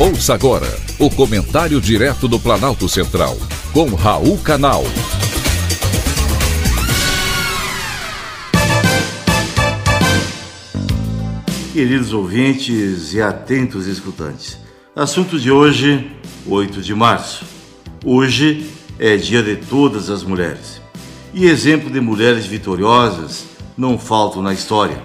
Ouça agora o comentário direto do Planalto Central, com Raul Canal. Queridos ouvintes e atentos escutantes, assunto de hoje, 8 de março. Hoje é dia de todas as mulheres. E exemplo de mulheres vitoriosas não faltam na história.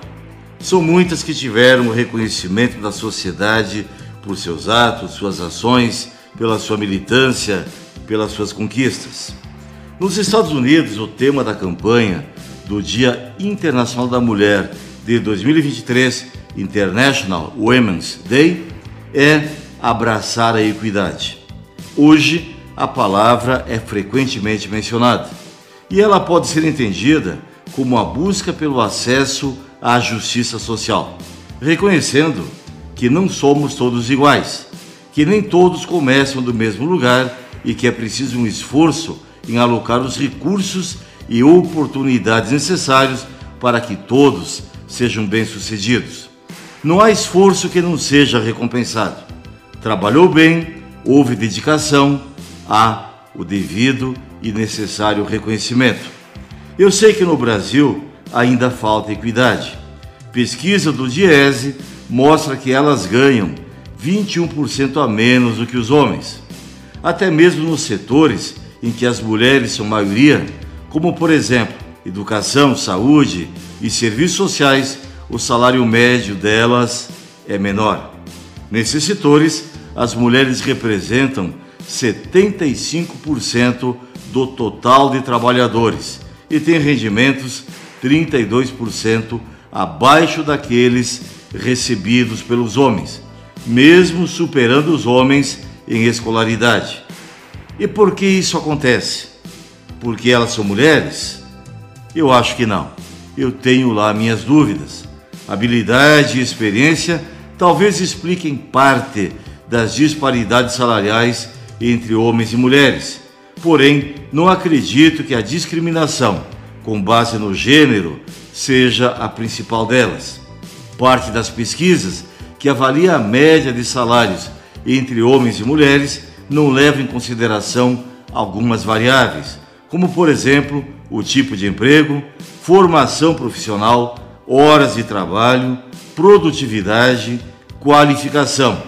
São muitas que tiveram o reconhecimento da sociedade por seus atos, suas ações, pela sua militância, pelas suas conquistas. Nos Estados Unidos, o tema da campanha do Dia Internacional da Mulher de 2023, International Women's Day, é abraçar a equidade. Hoje, a palavra é frequentemente mencionada e ela pode ser entendida como a busca pelo acesso à justiça social, reconhecendo que não somos todos iguais, que nem todos começam do mesmo lugar e que é preciso um esforço em alocar os recursos e oportunidades necessários para que todos sejam bem-sucedidos. Não há esforço que não seja recompensado. Trabalhou bem, houve dedicação, há o devido e necessário reconhecimento. Eu sei que no Brasil ainda falta equidade. Pesquisa do Diese mostra que elas ganham 21% a menos do que os homens. Até mesmo nos setores em que as mulheres são maioria, como por exemplo, educação, saúde e serviços sociais, o salário médio delas é menor. Nesses setores, as mulheres representam 75% do total de trabalhadores e têm rendimentos 32% abaixo daqueles recebidos pelos homens, mesmo superando os homens em escolaridade. E por que isso acontece? Porque elas são mulheres? Eu acho que não. Eu tenho lá minhas dúvidas. Habilidade e experiência talvez expliquem parte das disparidades salariais entre homens e mulheres. Porém, não acredito que a discriminação com base no gênero seja a principal delas parte das pesquisas que avalia a média de salários entre homens e mulheres não leva em consideração algumas variáveis, como por exemplo o tipo de emprego, formação profissional, horas de trabalho, produtividade, qualificação,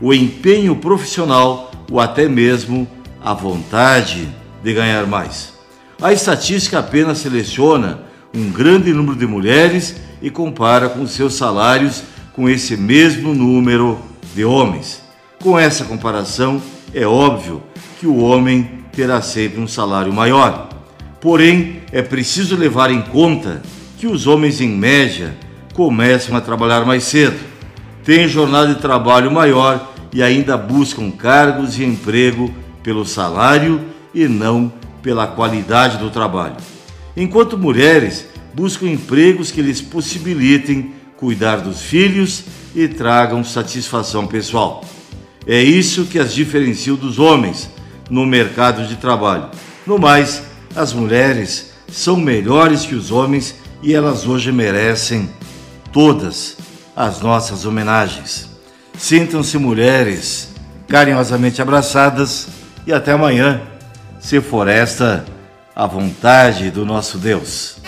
o empenho profissional ou até mesmo a vontade de ganhar mais. A estatística apenas seleciona um grande número de mulheres e compara com seus salários com esse mesmo número de homens. Com essa comparação, é óbvio que o homem terá sempre um salário maior. Porém, é preciso levar em conta que os homens, em média, começam a trabalhar mais cedo, têm jornada de trabalho maior e ainda buscam cargos de emprego pelo salário e não pela qualidade do trabalho. Enquanto mulheres buscam empregos que lhes possibilitem cuidar dos filhos e tragam satisfação pessoal. É isso que as diferencia dos homens no mercado de trabalho. No mais, as mulheres são melhores que os homens e elas hoje merecem todas as nossas homenagens. Sintam-se mulheres carinhosamente abraçadas e até amanhã, se for esta a vontade do nosso Deus.